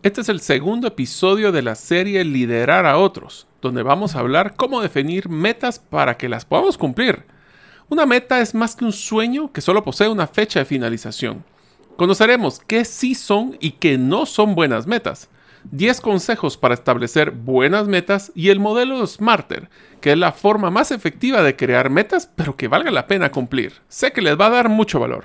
Este es el segundo episodio de la serie Liderar a otros, donde vamos a hablar cómo definir metas para que las podamos cumplir. Una meta es más que un sueño que solo posee una fecha de finalización. Conoceremos qué sí son y qué no son buenas metas. 10 consejos para establecer buenas metas y el modelo Smarter, que es la forma más efectiva de crear metas pero que valga la pena cumplir. Sé que les va a dar mucho valor.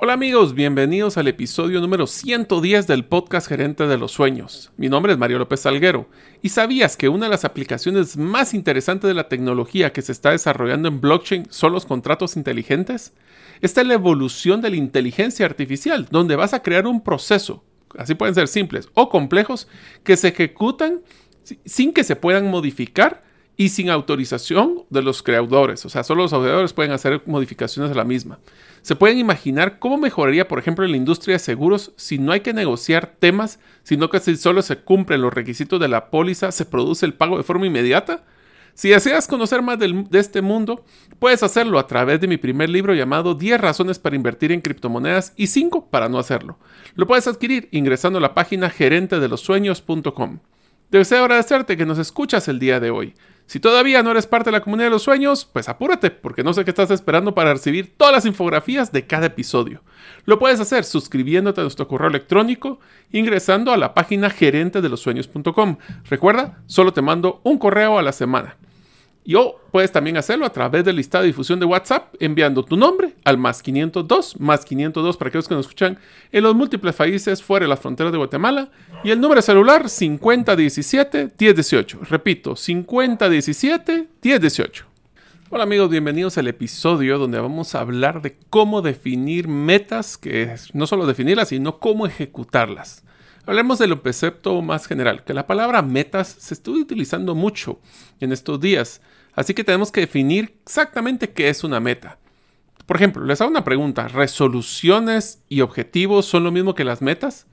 Hola amigos, bienvenidos al episodio número 110 del podcast Gerente de los Sueños. Mi nombre es Mario López Salguero y sabías que una de las aplicaciones más interesantes de la tecnología que se está desarrollando en blockchain son los contratos inteligentes. Esta es la evolución de la inteligencia artificial, donde vas a crear un proceso, así pueden ser simples o complejos, que se ejecutan sin que se puedan modificar y sin autorización de los creadores. O sea, solo los creadores pueden hacer modificaciones de la misma. Se pueden imaginar cómo mejoraría, por ejemplo, la industria de seguros si no hay que negociar temas, sino que si solo se cumplen los requisitos de la póliza, se produce el pago de forma inmediata. Si deseas conocer más de este mundo, puedes hacerlo a través de mi primer libro llamado 10 razones para invertir en criptomonedas y 5 para no hacerlo. Lo puedes adquirir ingresando a la página gerentedelosueños.com. Deseo agradecerte que nos escuchas el día de hoy. Si todavía no eres parte de la comunidad de los sueños, pues apúrate, porque no sé qué estás esperando para recibir todas las infografías de cada episodio. Lo puedes hacer suscribiéndote a nuestro correo electrónico, ingresando a la página gerente de los sueños.com. Recuerda, solo te mando un correo a la semana. Y o puedes también hacerlo a través del listado de difusión de WhatsApp enviando tu nombre al más 502, más 502 para aquellos que nos escuchan en los múltiples países fuera de las fronteras de Guatemala y el número celular 5017-1018. Repito, 5017-1018. Hola amigos, bienvenidos al episodio donde vamos a hablar de cómo definir metas, que no solo definirlas, sino cómo ejecutarlas. Hablemos del concepto más general, que la palabra metas se está utilizando mucho en estos días. Así que tenemos que definir exactamente qué es una meta. Por ejemplo, les hago una pregunta. ¿Resoluciones y objetivos son lo mismo que las metas?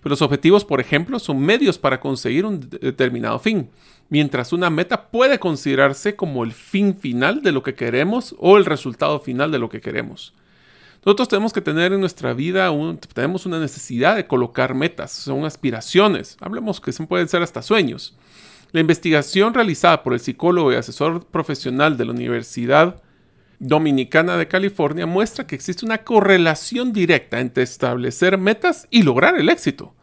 Pero los objetivos, por ejemplo, son medios para conseguir un determinado fin, mientras una meta puede considerarse como el fin final de lo que queremos o el resultado final de lo que queremos. Nosotros tenemos que tener en nuestra vida, tenemos una necesidad de colocar metas, son aspiraciones, hablemos que pueden ser hasta sueños. La investigación realizada por el psicólogo y asesor profesional de la Universidad Dominicana de California muestra que existe una correlación directa entre establecer metas y lograr el éxito.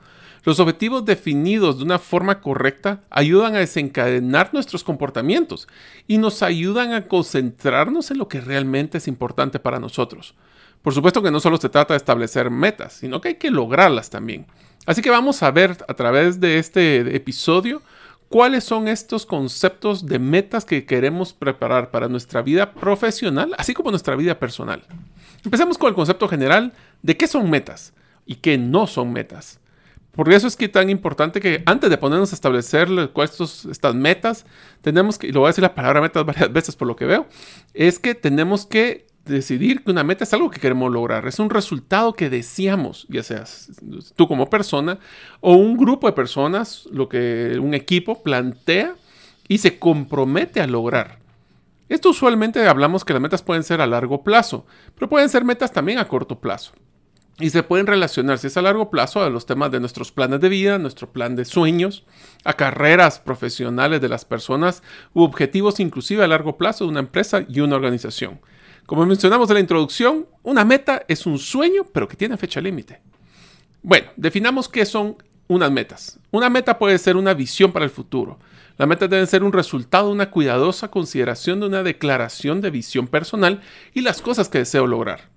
Los objetivos definidos de una forma correcta ayudan a desencadenar nuestros comportamientos y nos ayudan a concentrarnos en lo que realmente es importante para nosotros. Por supuesto que no solo se trata de establecer metas, sino que hay que lograrlas también. Así que vamos a ver a través de este episodio cuáles son estos conceptos de metas que queremos preparar para nuestra vida profesional, así como nuestra vida personal. Empecemos con el concepto general de qué son metas y qué no son metas. Por eso es que tan importante que antes de ponernos a establecer cuáles estas metas, tenemos que, y lo voy a decir la palabra metas varias veces por lo que veo, es que tenemos que decidir que una meta es algo que queremos lograr, es un resultado que deseamos, ya seas tú como persona o un grupo de personas, lo que un equipo plantea y se compromete a lograr. Esto usualmente hablamos que las metas pueden ser a largo plazo, pero pueden ser metas también a corto plazo. Y se pueden relacionar, si es a largo plazo, a los temas de nuestros planes de vida, nuestro plan de sueños, a carreras profesionales de las personas u objetivos inclusive a largo plazo de una empresa y una organización. Como mencionamos en la introducción, una meta es un sueño, pero que tiene fecha límite. Bueno, definamos qué son unas metas. Una meta puede ser una visión para el futuro. La meta debe ser un resultado una cuidadosa consideración de una declaración de visión personal y las cosas que deseo lograr.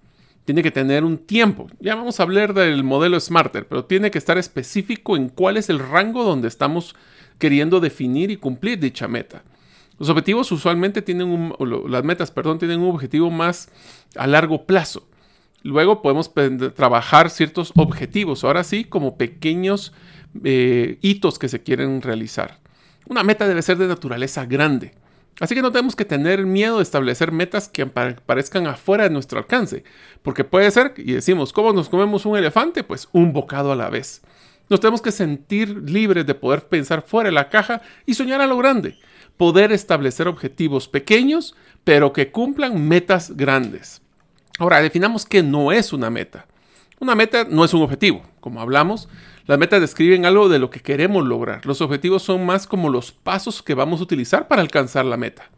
Tiene que tener un tiempo. Ya vamos a hablar del modelo Smarter, pero tiene que estar específico en cuál es el rango donde estamos queriendo definir y cumplir dicha meta. Los objetivos usualmente tienen un, las metas, perdón, tienen un objetivo más a largo plazo. Luego podemos trabajar ciertos objetivos, ahora sí, como pequeños eh, hitos que se quieren realizar. Una meta debe ser de naturaleza grande. Así que no tenemos que tener miedo de establecer metas que parezcan afuera de nuestro alcance, porque puede ser, y decimos, ¿cómo nos comemos un elefante? Pues un bocado a la vez. Nos tenemos que sentir libres de poder pensar fuera de la caja y soñar a lo grande, poder establecer objetivos pequeños, pero que cumplan metas grandes. Ahora, definamos qué no es una meta. Una meta no es un objetivo, como hablamos. Las metas describen algo de lo que queremos lograr. Los objetivos son más como los pasos que vamos a utilizar para alcanzar la meta.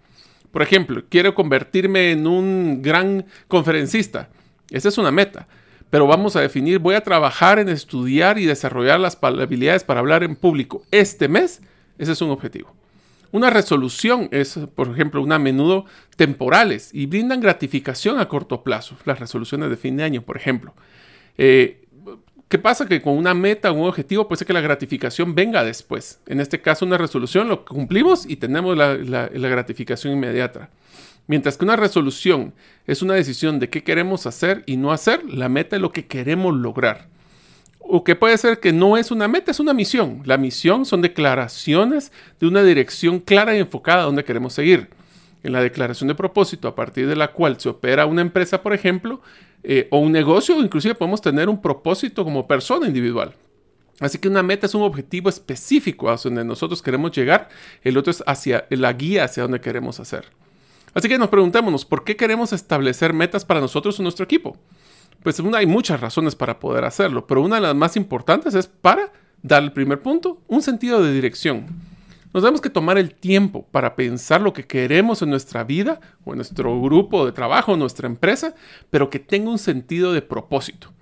Por ejemplo, quiero convertirme en un gran conferencista. Esa es una meta. Pero vamos a definir, voy a trabajar en estudiar y desarrollar las habilidades para hablar en público este mes. Ese es un objetivo. Una resolución es, por ejemplo, una a menudo temporales y brindan gratificación a corto plazo. Las resoluciones de fin de año, por ejemplo. Eh, ¿Qué pasa? Que con una meta un objetivo puede ser que la gratificación venga después. En este caso, una resolución lo cumplimos y tenemos la, la gratificación inmediata. Mientras que una resolución es una decisión de qué queremos hacer y no hacer, la meta es lo que queremos lograr. O que puede ser que no es una meta, es una misión. La misión son declaraciones de una dirección clara y enfocada a donde queremos seguir. En la declaración de propósito, a partir de la cual se opera una empresa, por ejemplo, eh, o un negocio, inclusive podemos tener un propósito como persona individual. Así que una meta es un objetivo específico a donde nosotros queremos llegar, el otro es hacia la guía hacia donde queremos hacer. Así que nos preguntémonos, ¿por qué queremos establecer metas para nosotros o nuestro equipo? Pues hay muchas razones para poder hacerlo, pero una de las más importantes es para dar el primer punto, un sentido de dirección. Nos tenemos que tomar el tiempo para pensar lo que queremos en nuestra vida o en nuestro grupo de trabajo, nuestra empresa, pero que tenga un sentido de propósito.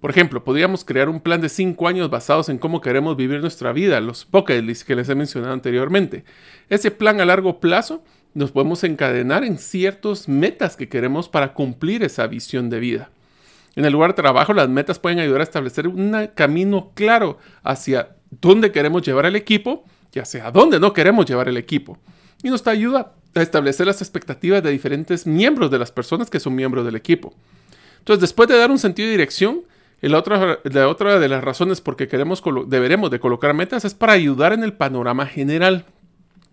Por ejemplo, podríamos crear un plan de cinco años basados en cómo queremos vivir nuestra vida, los bucket lists que les he mencionado anteriormente. Ese plan a largo plazo nos podemos encadenar en ciertas metas que queremos para cumplir esa visión de vida. En el lugar de trabajo, las metas pueden ayudar a establecer un camino claro hacia dónde queremos llevar el equipo ya sea a dónde no queremos llevar el equipo. Y nos ayuda a establecer las expectativas de diferentes miembros de las personas que son miembros del equipo. Entonces, después de dar un sentido de dirección, la otra, la otra de las razones por que queremos deberemos de colocar metas es para ayudar en el panorama general.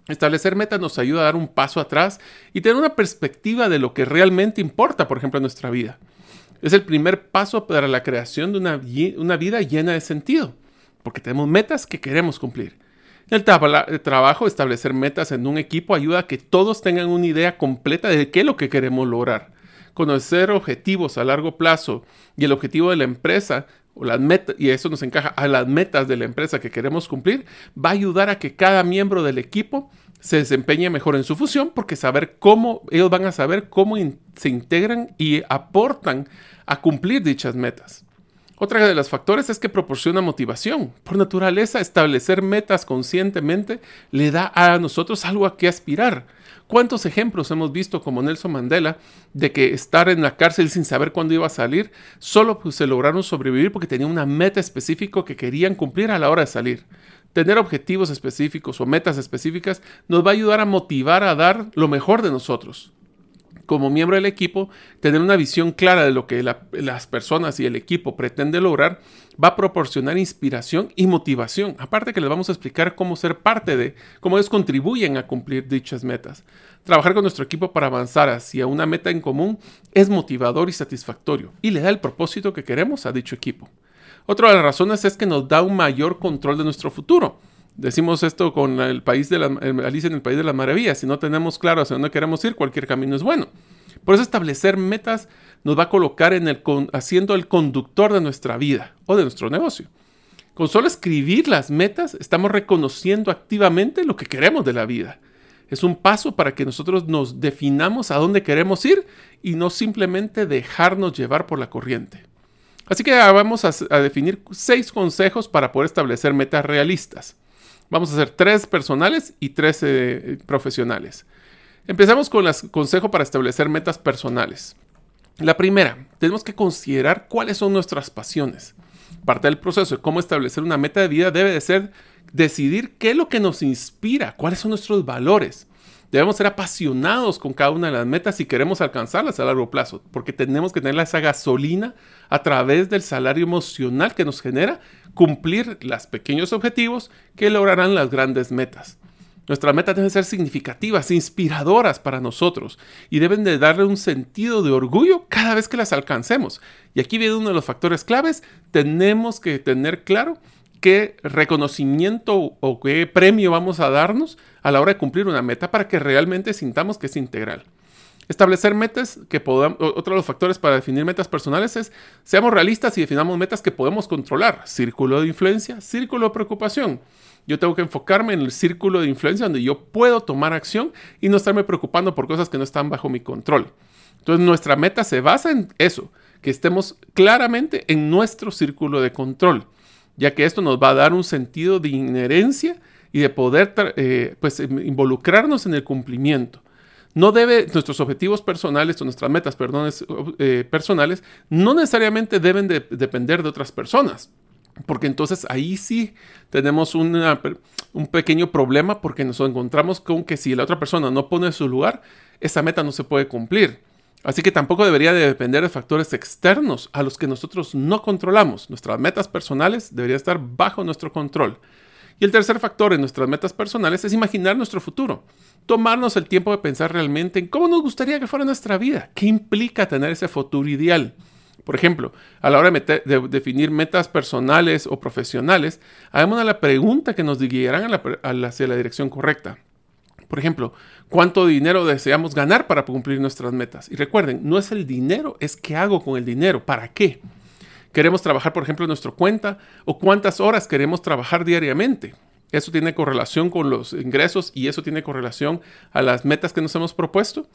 Establecer metas nos ayuda a dar un paso atrás y tener una perspectiva de lo que realmente importa, por ejemplo, en nuestra vida. Es el primer paso para la creación de una, vida llena de sentido, porque tenemos metas que queremos cumplir. El, trabajo, establecer metas en un equipo ayuda a que todos tengan una idea completa de qué es lo que queremos lograr. Conocer objetivos a largo plazo y el objetivo de la empresa o las y eso nos encaja a las metas de la empresa que queremos cumplir, va a ayudar a que cada miembro del equipo se desempeñe mejor en su función porque saber cómo, ellos van a saber cómo se integran y aportan a cumplir dichas metas. Otra de los factores es que proporciona motivación. Por naturaleza, establecer metas conscientemente le da a nosotros algo a qué aspirar. ¿Cuántos ejemplos hemos visto como Nelson Mandela de que estar en la cárcel sin saber cuándo iba a salir, solo pues, se lograron sobrevivir porque tenían una meta específica que querían cumplir a la hora de salir? Tener objetivos específicos o metas específicas nos va a ayudar a motivar a dar lo mejor de nosotros como miembro del equipo, tener una visión clara de lo que las personas y el equipo pretende lograr va a proporcionar inspiración y motivación. Aparte que les vamos a explicar cómo ser parte de, cómo ellos contribuyen a cumplir dichas metas. Trabajar con nuestro equipo para avanzar hacia una meta en común es motivador y satisfactorio y le da el propósito que queremos a dicho equipo. Otra de las razones es que nos da un mayor control de nuestro futuro. Decimos esto con el país de la, Alicia en el País de las Maravillas. Si no tenemos claro hacia dónde queremos ir, cualquier camino es bueno. Por eso establecer metas nos va a colocar en el, haciendo el conductor de nuestra vida o de nuestro negocio. Con solo escribir las metas, estamos reconociendo activamente lo que queremos de la vida. Es un paso para que nosotros nos definamos a dónde queremos ir y no simplemente dejarnos llevar por la corriente. Así que vamos a, definir seis consejos para poder establecer metas realistas. Vamos a hacer tres personales y tres eh, profesionales. Empezamos con el consejo para establecer metas personales. La primera, tenemos que considerar cuáles son nuestras pasiones. Parte del proceso de cómo establecer una meta de vida debe de ser decidir qué es lo que nos inspira, cuáles son nuestros valores. Debemos ser apasionados con cada una de las metas si queremos alcanzarlas a largo plazo, porque tenemos que tener esa gasolina a través del salario emocional que nos genera cumplir los pequeños objetivos que lograrán las grandes metas. Nuestras metas deben ser significativas, inspiradoras para nosotros y deben de darle un sentido de orgullo cada vez que las alcancemos. Y aquí viene uno de los factores claves. Tenemos que tener claro qué reconocimiento o qué premio vamos a darnos a la hora de cumplir una meta para que realmente sintamos que es integral. Establecer metas que podamos, otro de los factores para definir metas personales es seamos realistas y definamos metas que podemos controlar. Círculo de influencia, círculo de preocupación. Yo tengo que enfocarme en el círculo de influencia donde yo puedo tomar acción y no estarme preocupando por cosas que no están bajo mi control. Entonces nuestra meta se basa en eso, que estemos claramente en nuestro círculo de control, ya que esto nos va a dar un sentido de inherencia y de poder eh, pues, involucrarnos en el cumplimiento. No debe, nuestros objetivos personales o nuestras metas, eh, personales, no necesariamente deben de, depender de otras personas. Porque entonces ahí sí tenemos un pequeño problema porque nos encontramos con que si la otra persona no pone su lugar, esa meta no se puede cumplir. Así que tampoco debería de depender de factores externos a los que nosotros no controlamos. Nuestras metas personales deberían estar bajo nuestro control. Y el tercer factor en nuestras metas personales es imaginar nuestro futuro. Tomarnos el tiempo de pensar realmente en cómo nos gustaría que fuera nuestra vida. ¿Qué implica tener ese futuro ideal? Por ejemplo, a la hora de, definir metas personales o profesionales, hagamos la pregunta que nos guiarán hacia la dirección correcta. Por ejemplo, ¿cuánto dinero deseamos ganar para cumplir nuestras metas? Y recuerden, no es el dinero, es qué hago con el dinero, para qué. Queremos trabajar, por ejemplo, en nuestra cuenta o cuántas horas queremos trabajar diariamente. Eso tiene correlación con los ingresos y eso tiene correlación a las metas que nos hemos propuesto.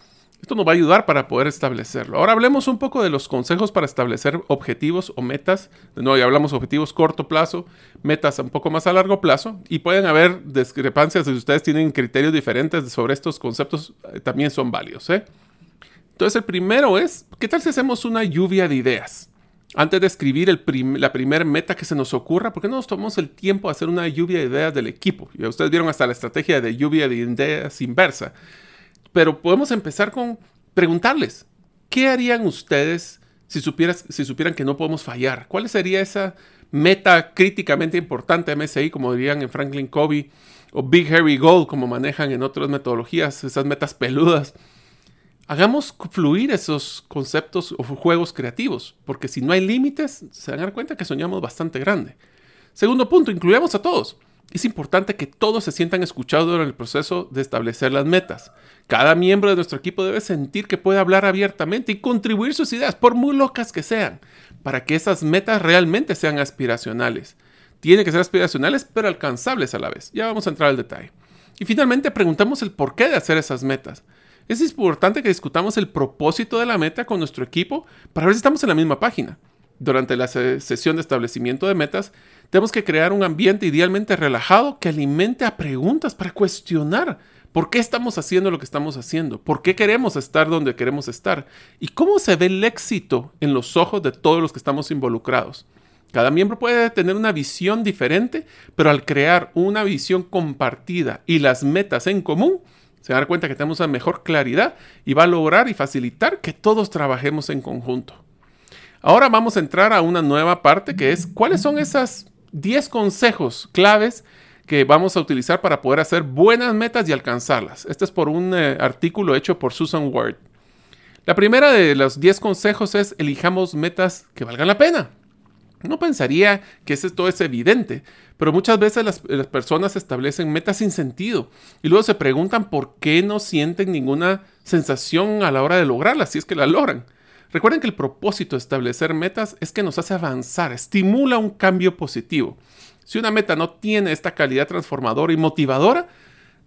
Esto nos va a ayudar para poder establecerlo. Ahora hablemos un poco de los consejos para establecer objetivos o metas. De nuevo, ya hablamos objetivos corto plazo, metas un poco más a largo plazo y pueden haber discrepancias si ustedes tienen criterios diferentes sobre estos conceptos, eh, también son válidos. ¿eh? Entonces el primero es, ¿qué tal si hacemos una lluvia de ideas? Antes de escribir la primera meta que se nos ocurra, ¿por qué no nos tomamos el tiempo de hacer una lluvia de ideas del equipo? Ya ustedes vieron hasta la estrategia de lluvia de ideas inversa pero podemos empezar con preguntarles, ¿qué harían ustedes si, si supieran que no podemos fallar? ¿Cuál sería esa meta críticamente importante MSI, como dirían en Franklin Covey, o Big Harry Gold, como manejan en otras metodologías, esas metas peludas? Hagamos fluir esos conceptos o juegos creativos, porque si no hay límites, se van a dar cuenta que soñamos bastante grande. Segundo punto, incluyamos a todos. Es importante que todos se sientan escuchados en el proceso de establecer las metas. Cada miembro de nuestro equipo debe sentir que puede hablar abiertamente y contribuir sus ideas, por muy locas que sean, para que esas metas realmente sean aspiracionales. Tienen que ser aspiracionales, pero alcanzables a la vez. Ya vamos a entrar al detalle. Y finalmente preguntamos el porqué de hacer esas metas. Es importante que discutamos el propósito de la meta con nuestro equipo para ver si estamos en la misma página. Durante la sesión de establecimiento de metas, tenemos que crear un ambiente idealmente relajado que alimente a preguntas para cuestionar por qué estamos haciendo lo que estamos haciendo, por qué queremos estar donde queremos estar y cómo se ve el éxito en los ojos de todos los que estamos involucrados. Cada miembro puede tener una visión diferente, pero al crear una visión compartida y las metas en común, se van a dar cuenta que tenemos una mejor claridad y va a lograr y facilitar que todos trabajemos en conjunto. Ahora vamos a entrar a una nueva parte que es cuáles son esas 10 consejos claves que vamos a utilizar para poder hacer buenas metas y alcanzarlas. Este es por un eh, artículo hecho por Susan Ward. La primera de los 10 consejos es elijamos metas que valgan la pena. No pensaría que esto es evidente, pero muchas veces las, las, personas establecen metas sin sentido y luego se preguntan por qué no sienten ninguna sensación a la hora de lograrlas, si es que la logran. Recuerden que el propósito de establecer metas es que nos hace avanzar, estimula un cambio positivo. Si una meta no tiene esta calidad transformadora y motivadora,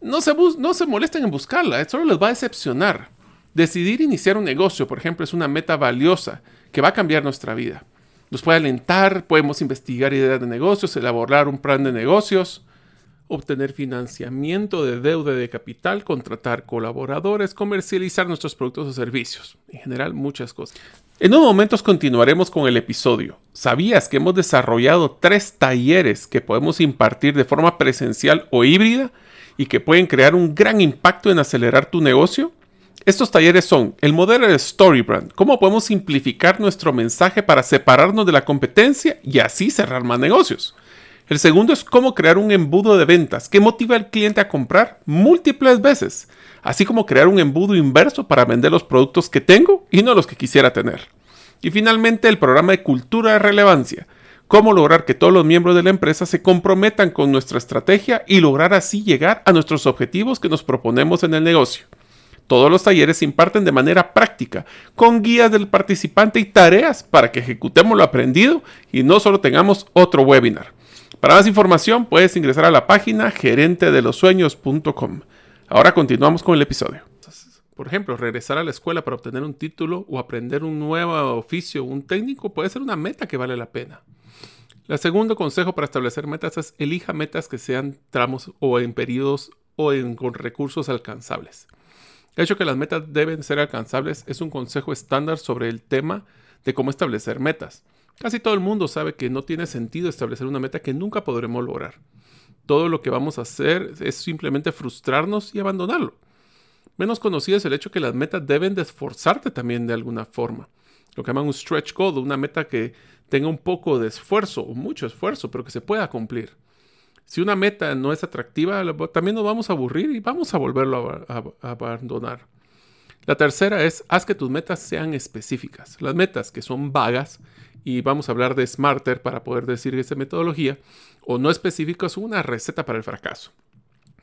no se, no se molesten en buscarla, solo les va a decepcionar. Decidir iniciar un negocio, por ejemplo, es una meta valiosa que va a cambiar nuestra vida. Nos puede alentar, podemos investigar ideas de negocios, elaborar un plan de negocios, obtener financiamiento de deuda de capital, contratar colaboradores, comercializar nuestros productos o servicios. En general, muchas cosas. En unos momentos continuaremos con el episodio. ¿Sabías que hemos desarrollado tres talleres que podemos impartir de forma presencial o híbrida y que pueden crear un gran impacto en acelerar tu negocio? Estos talleres son el modelo de Storybrand, cómo podemos simplificar nuestro mensaje para separarnos de la competencia y así cerrar más negocios. El segundo es cómo crear un embudo de ventas que motiva al cliente a comprar múltiples veces así como crear un embudo inverso para vender los productos que tengo y no los que quisiera tener. Y finalmente el programa de cultura de relevancia, cómo lograr que todos los miembros de la empresa se comprometan con nuestra estrategia y lograr así llegar a nuestros objetivos que nos proponemos en el negocio. Todos los talleres se imparten de manera práctica, con guías del participante y tareas para que ejecutemos lo aprendido y no solo tengamos otro webinar. Para más información puedes ingresar a la página gerentedelosueños.com. Ahora continuamos con el episodio. Por ejemplo, regresar a la escuela para obtener un título o aprender un nuevo oficio, un técnico, puede ser una meta que vale la pena. El segundo consejo para establecer metas es elija metas que sean tramos o en periodos o con recursos alcanzables. El hecho que las metas deben ser alcanzables es un consejo estándar sobre el tema de cómo establecer metas. Casi todo el mundo sabe que no tiene sentido establecer una meta que nunca podremos lograr todo lo que vamos a hacer es simplemente frustrarnos y abandonarlo. Menos conocido es el hecho que las metas deben de esforzarte también de alguna forma. Lo que llaman un stretch goal, una meta que tenga un poco de esfuerzo o mucho esfuerzo, pero que se pueda cumplir. Si una meta no es atractiva, también nos vamos a aburrir y vamos a volverlo a, a abandonar. La tercera es, haz que tus metas sean específicas. Las metas que son vagas, y vamos a hablar de Smarter para poder decir esa metodología, o no específico es una receta para el fracaso.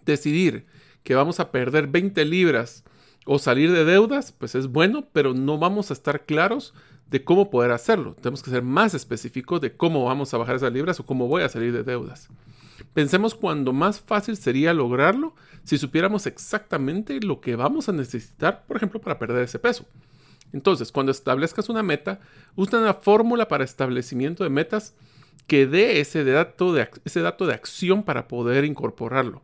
Decidir que vamos a perder 20 libras o salir de deudas, pues es bueno, pero no vamos a estar claros de cómo poder hacerlo. Tenemos que ser más específicos de cómo vamos a bajar esas libras o cómo voy a salir de deudas. Pensemos cuando más fácil sería lograrlo si supiéramos exactamente lo que vamos a necesitar, por ejemplo, para perder ese peso. Entonces, cuando establezcas una meta, usa una fórmula para establecimiento de metas que dé ese dato de, acción para poder incorporarlo.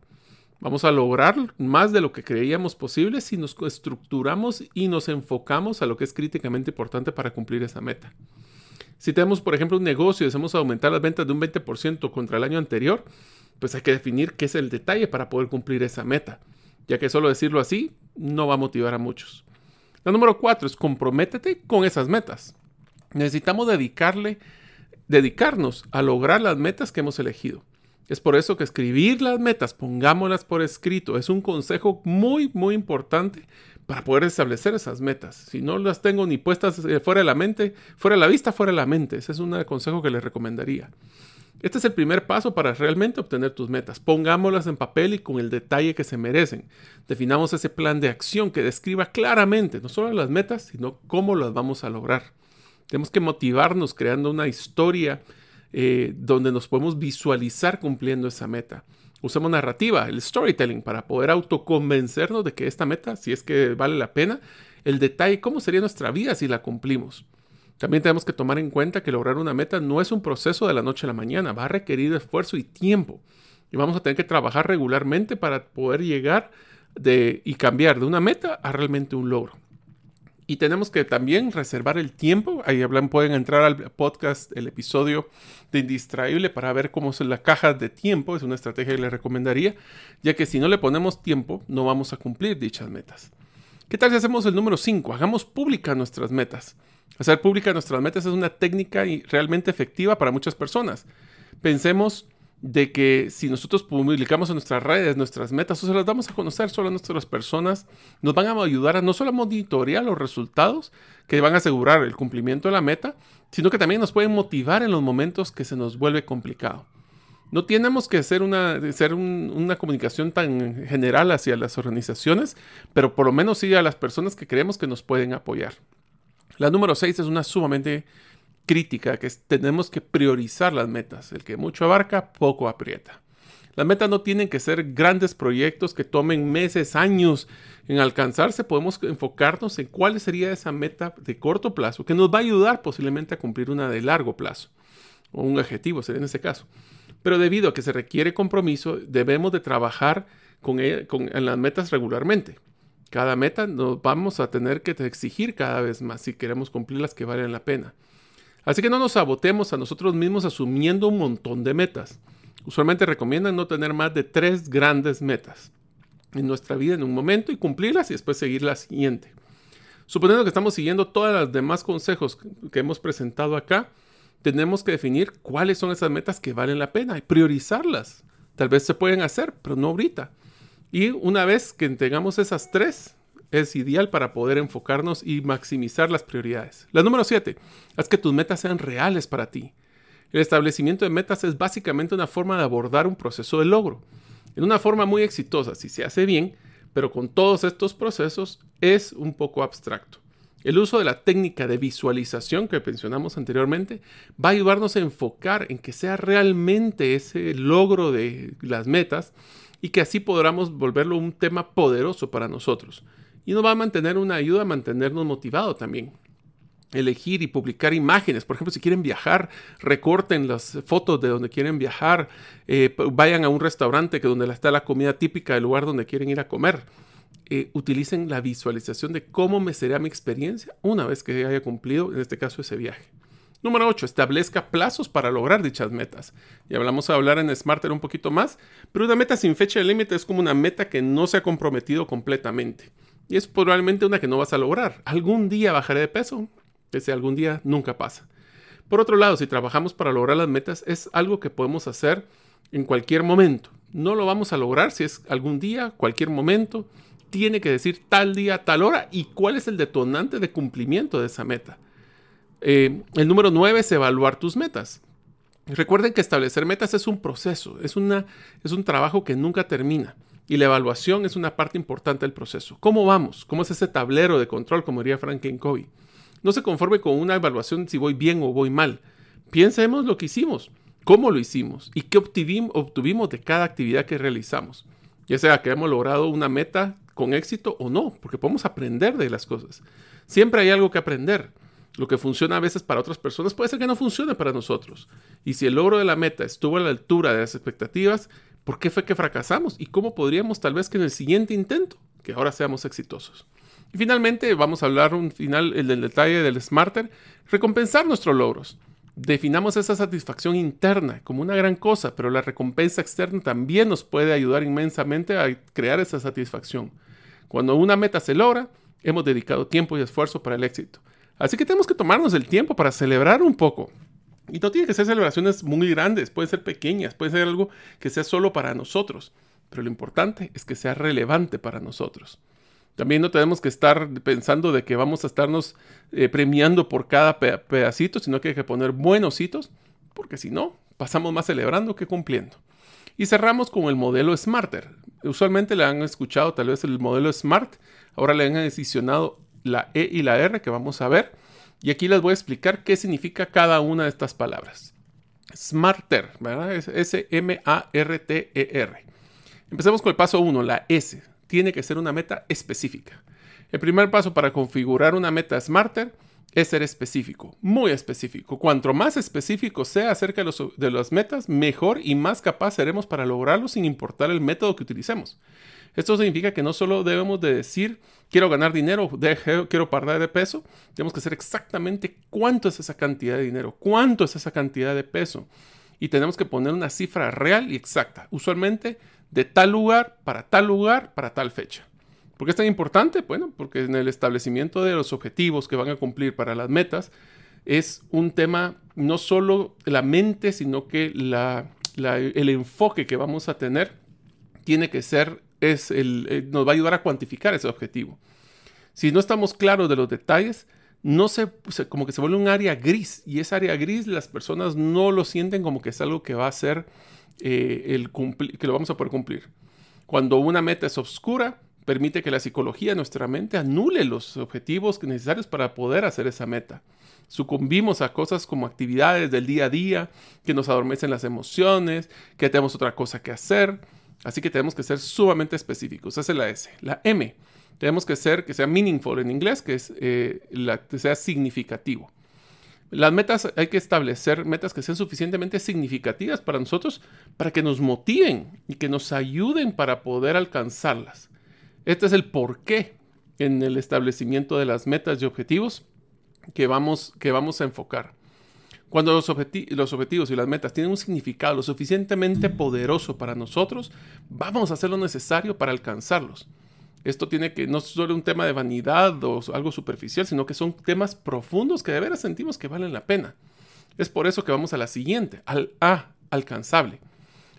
Vamos a lograr más de lo que creíamos posible si nos estructuramos y nos enfocamos a lo que es críticamente importante para cumplir esa meta. Si tenemos, por ejemplo, un negocio y deseamos aumentar las ventas de un 20% contra el año anterior, pues hay que definir qué es el detalle para poder cumplir esa meta, ya que solo decirlo así no va a motivar a muchos. La número cuatro es comprométete con esas metas. Necesitamos dedicarle dedicarnos a lograr las metas que hemos elegido. Es por eso que escribir las metas, pongámoslas por escrito, es un consejo muy, muy importante para poder establecer esas metas. Si no las tengo ni puestas eh, fuera de la mente, fuera de la vista, fuera de la mente. Ese es un consejo que les recomendaría. Este es el primer paso para realmente obtener tus metas. Pongámoslas en papel y con el detalle que se merecen. Definamos ese plan de acción que describa claramente no solo las metas, sino cómo las vamos a lograr. Tenemos que motivarnos creando una historia eh, donde nos podemos visualizar cumpliendo esa meta. Usemos narrativa, el storytelling, para poder autoconvencernos de que esta meta, si es que vale la pena, el detalle, cómo sería nuestra vida si la cumplimos. También tenemos que tomar en cuenta que lograr una meta no es un proceso de la noche a la mañana, va a requerir esfuerzo y tiempo. Y vamos a tener que trabajar regularmente para poder llegar de, y cambiar de una meta a realmente un logro. Y tenemos que también reservar el tiempo. Ahí hablan, pueden entrar al podcast, el episodio de Indistraíble para ver cómo es la caja de tiempo. Es una estrategia que les recomendaría, ya que si no le ponemos tiempo, no vamos a cumplir dichas metas. ¿Qué tal si hacemos el número 5? Hagamos pública nuestras metas. Hacer pública nuestras metas es una técnica realmente efectiva para muchas personas. Pensemos de que si nosotros publicamos en nuestras redes nuestras metas o se las damos a conocer solo a nuestras personas, nos van a ayudar a no solo monitorear los resultados que van a asegurar el cumplimiento de la meta, sino que también nos pueden motivar en los momentos que se nos vuelve complicado. No tenemos que hacer una, hacer una comunicación tan general hacia las organizaciones, pero por lo menos sí a las personas que creemos que nos pueden apoyar. La número 6 es una sumamente crítica, que tenemos que priorizar las metas. El que mucho abarca, poco aprieta. Las metas no tienen que ser grandes proyectos que tomen meses, años en alcanzarse. Podemos enfocarnos en cuál sería esa meta de corto plazo que nos va a ayudar posiblemente a cumplir una de largo plazo. O un objetivo sería en ese caso. Pero debido a que se requiere compromiso, debemos de trabajar e, con en las metas regularmente. Cada meta nos vamos a tener que exigir cada vez más si queremos cumplir las que valen la pena. Así que no nos sabotemos a nosotros mismos asumiendo un montón de metas. Usualmente recomiendan no tener más de tres grandes metas en nuestra vida en un momento y cumplirlas y después seguir la siguiente. Suponiendo que estamos siguiendo todos los demás consejos que hemos presentado acá, tenemos que definir cuáles son esas metas que valen la pena y priorizarlas. Tal vez se pueden hacer, pero no ahorita. Y una vez que tengamos esas tres, es ideal para poder enfocarnos y maximizar las prioridades. La número siete, haz que tus metas sean reales para ti. El establecimiento de metas es básicamente una forma de abordar un proceso de logro. En una forma muy exitosa, si se hace bien, pero con todos estos procesos es un poco abstracto. El uso de la técnica de visualización que mencionamos anteriormente va a ayudarnos a enfocar en que sea realmente ese logro de las metas y que así podamos volverlo un tema poderoso para nosotros. Y nos va a mantener una ayuda a mantenernos motivados también. Elegir y publicar imágenes. Por ejemplo, si quieren viajar, recorten las fotos de donde quieren viajar. Eh, vayan a un restaurante que donde está la comida típica del lugar donde quieren ir a comer eh, utilicen la visualización de cómo me será mi experiencia una vez que haya cumplido, en este caso, ese viaje. Número 8. Establezca plazos para lograr dichas metas. Y hablamos a hablar en Smarter un poquito más, pero una meta sin fecha de límite es como una meta que no se ha comprometido completamente. Y es probablemente una que no vas a lograr. Algún día bajaré de peso. Ese algún día nunca pasa. Por otro lado, si trabajamos para lograr las metas, es algo que podemos hacer en cualquier momento. No lo vamos a lograr si es algún día, cualquier momento tiene que decir tal día, tal hora y cuál es el detonante de cumplimiento de esa meta. Eh, el número 9 es evaluar tus metas. Recuerden que establecer metas es un proceso, es, una, es un trabajo que nunca termina. Y la evaluación es una parte importante del proceso. ¿Cómo vamos? ¿Cómo es ese tablero de control, como diría Franklin Covey? No se conforme con una evaluación si voy bien o voy mal. Piensemos lo que hicimos, cómo lo hicimos y qué obtuvimos de cada actividad que realizamos. Ya sea que hemos logrado una meta con éxito o no, porque podemos aprender de las cosas. Siempre hay algo que aprender. Lo que funciona a veces para otras personas puede ser que no funcione para nosotros. Y si el logro de la meta estuvo a la altura de las expectativas, ¿por qué fue que fracasamos? ¿Y cómo podríamos tal vez que en el siguiente intento, que ahora seamos exitosos? Y finalmente vamos a hablar un final el del detalle del Smarter, recompensar nuestros logros. Definamos esa satisfacción interna como una gran cosa, pero la recompensa externa también nos puede ayudar inmensamente a crear esa satisfacción. Cuando una meta se logra, hemos dedicado tiempo y esfuerzo para el éxito. Así que tenemos que tomarnos el tiempo para celebrar un poco. Y no tiene que ser celebraciones muy grandes, pueden ser pequeñas, puede ser algo que sea solo para nosotros. Pero lo importante es que sea relevante para nosotros. También no tenemos que estar pensando de que vamos a estarnos eh, premiando por cada pedacito, sino que hay que poner buenos hitos, porque si no, pasamos más celebrando que cumpliendo. Y cerramos con el modelo Smarter. Usualmente le han escuchado tal vez el modelo Smart, ahora le han adicionado la E y la R que vamos a ver. Y aquí les voy a explicar qué significa cada una de estas palabras. Smarter, ¿verdad? S-M-A-R-T-E-R. Empecemos con el paso 1, la S. Tiene que ser una meta específica. El primer paso para configurar una meta Smarter es ser específico, muy específico. Cuanto más específico sea acerca de, las metas, mejor y más capaz seremos para lograrlo sin importar el método que utilicemos. Esto significa que no solo debemos de decir quiero ganar dinero, quiero perder de peso, tenemos que saber exactamente cuánto es esa cantidad de dinero, cuánto es esa cantidad de peso. Y tenemos que poner una cifra real y exacta, usualmente de tal lugar, para tal lugar, para tal fecha. ¿Por qué es tan importante? Bueno, porque en el establecimiento de los objetivos que van a cumplir para las metas es un tema no solo la mente, sino que el enfoque que vamos a tener tiene que ser, es el, eh, nos va a ayudar a cuantificar ese objetivo. Si no estamos claros de los detalles, no se, como que se vuelve un área gris y esa área gris las personas no lo sienten como que es algo que va a ser eh, el que lo vamos a poder cumplir. Cuando una meta es oscura, permite que la psicología, nuestra mente, anule los objetivos necesarios para poder hacer esa meta. Sucumbimos a cosas como actividades del día a día, que nos adormecen las emociones, que tenemos otra cosa que hacer. Así que tenemos que ser sumamente específicos. Esa es la S. La M. Tenemos que ser, que sea meaningful en inglés, que, es, eh, la, que sea significativo. Las metas, hay que establecer metas que sean suficientemente significativas para nosotros, para que nos motiven y que nos ayuden para poder alcanzarlas. Este es el por qué en el establecimiento de las metas y objetivos que vamos, que vamos a enfocar. Cuando los, los, objetivos y las metas tienen un significado lo suficientemente poderoso para nosotros, vamos a hacer lo necesario para alcanzarlos. Esto tiene que no es solo un tema de vanidad o algo superficial, sino que son temas profundos que de veras sentimos que valen la pena. Es por eso que vamos a la siguiente, al A, alcanzable.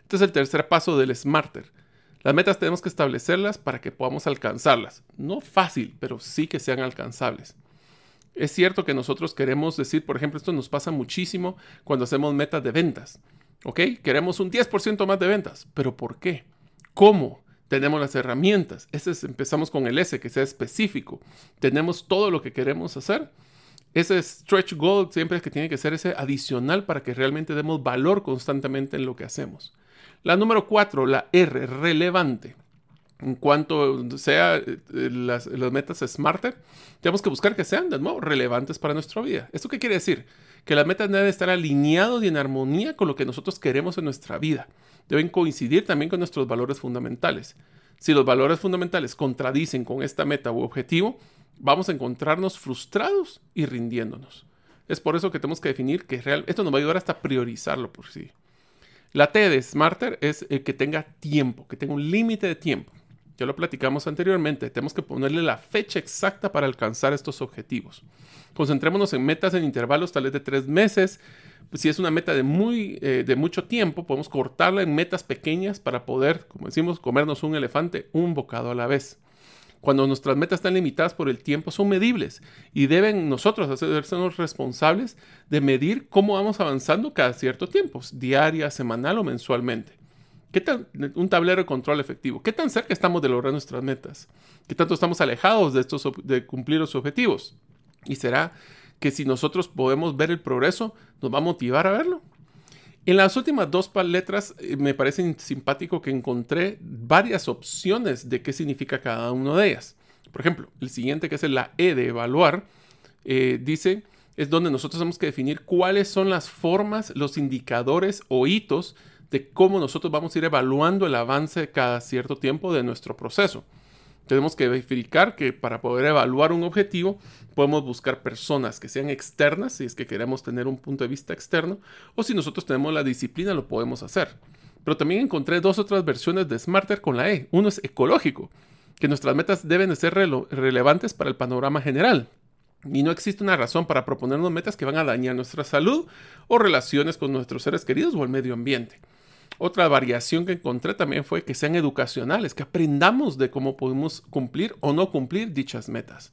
Este es el tercer paso del Smarter. Las metas tenemos que establecerlas para que podamos alcanzarlas. No fácil, pero sí que sean alcanzables. Es cierto que nosotros queremos decir, por ejemplo, esto nos pasa muchísimo cuando hacemos metas de ventas. ¿Ok? Queremos un 10% más de ventas. ¿Pero por qué? ¿Cómo? Tenemos las herramientas. Ese empezamos con el S, que sea específico. Tenemos todo lo que queremos hacer. Ese stretch goal siempre es que tiene que ser ese adicional para que realmente demos valor constantemente en lo que hacemos. La número cuatro, la R, relevante en cuanto sea eh, las, metas smarter, tenemos que buscar que sean de nuevo relevantes para nuestra vida. ¿Esto qué quiere decir? Que las metas deben estar alineados y en armonía con lo que nosotros queremos en nuestra vida. Deben coincidir también con nuestros valores fundamentales. Si los valores fundamentales contradicen con esta meta u objetivo, vamos a encontrarnos frustrados y rindiéndonos. Es por eso que tenemos que definir que real, esto nos va a ayudar hasta priorizarlo por sí. La T de Smarter es el que tenga tiempo, que tenga un límite de tiempo ya lo platicamos anteriormente, tenemos que ponerle la fecha exacta para alcanzar estos objetivos. Concentrémonos en metas en intervalos tales de tres meses. si es una meta de, muy, eh, de mucho tiempo, podemos cortarla en metas pequeñas para poder, como decimos, comernos un elefante un bocado a la vez. Cuando nuestras metas están limitadas por el tiempo, son medibles y deben nosotros hacernos responsables de medir cómo vamos avanzando cada cierto tiempo, diaria, semanal o mensualmente. ¿Qué un tablero de control efectivo. ¿Qué tan cerca estamos de lograr nuestras metas? ¿Qué tanto estamos alejados de, estos, de cumplir los objetivos? Y será que si nosotros podemos ver el progreso, nos va a motivar a verlo. En las últimas dos letras eh, me parece simpático que encontré varias opciones de qué significa cada una de ellas. Por ejemplo, el siguiente que es la E de evaluar, eh, dice, es donde nosotros tenemos que definir cuáles son las formas, los indicadores o hitos de cómo nosotros vamos a ir evaluando el avance cada cierto tiempo de nuestro proceso. Tenemos que verificar que para poder evaluar un objetivo podemos buscar personas que sean externas, si es que queremos tener un punto de vista externo, o si nosotros tenemos la disciplina lo podemos hacer. Pero también encontré dos otras versiones de Smarter con la E. Uno es ecológico, que nuestras metas deben de ser relevantes para el panorama general. Y no existe una razón para proponernos metas que van a dañar nuestra salud o relaciones con nuestros seres queridos o el medio ambiente. Otra variación que encontré también fue que sean educacionales, que aprendamos de cómo podemos cumplir o no cumplir dichas metas.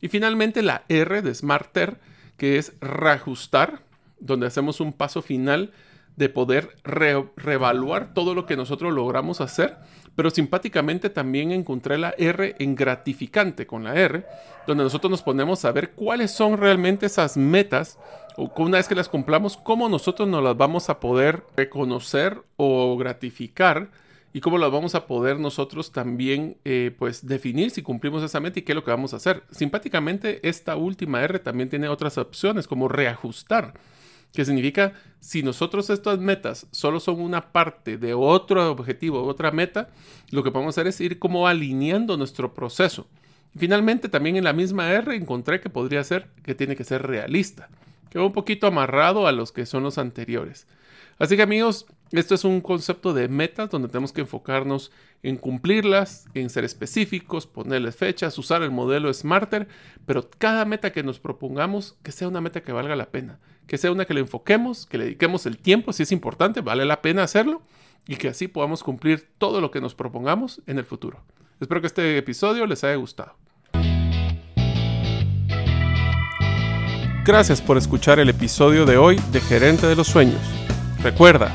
Y finalmente la R de Smarter, que es reajustar, donde hacemos un paso final de poder reevaluar todo lo que nosotros logramos hacer, pero simpáticamente también encontré la R en gratificante con la R, donde nosotros nos ponemos a ver cuáles son realmente esas metas o una vez que las cumplamos, cómo nosotros nos las vamos a poder reconocer o gratificar y cómo las vamos a poder nosotros también eh, pues definir si cumplimos esa meta y qué es lo que vamos a hacer. Simpáticamente esta última R también tiene otras opciones como reajustar, que significa si nosotros estas metas solo son una parte de otro objetivo, otra meta, lo que podemos hacer es ir como alineando nuestro proceso. finalmente también en la misma R encontré que podría ser que tiene que ser realista que un poquito amarrado a los que son los anteriores. Así que amigos, esto es un concepto de metas donde tenemos que enfocarnos en cumplirlas, en ser específicos, ponerles fechas, usar el modelo Smarter, pero cada meta que nos propongamos, que sea una meta que valga la pena, que sea una que le enfoquemos, que le dediquemos el tiempo, si es importante, vale la pena hacerlo, y que así podamos cumplir todo lo que nos propongamos en el futuro. Espero que este episodio les haya gustado. Gracias por escuchar el episodio de hoy de Gerente de los Sueños. Recuerda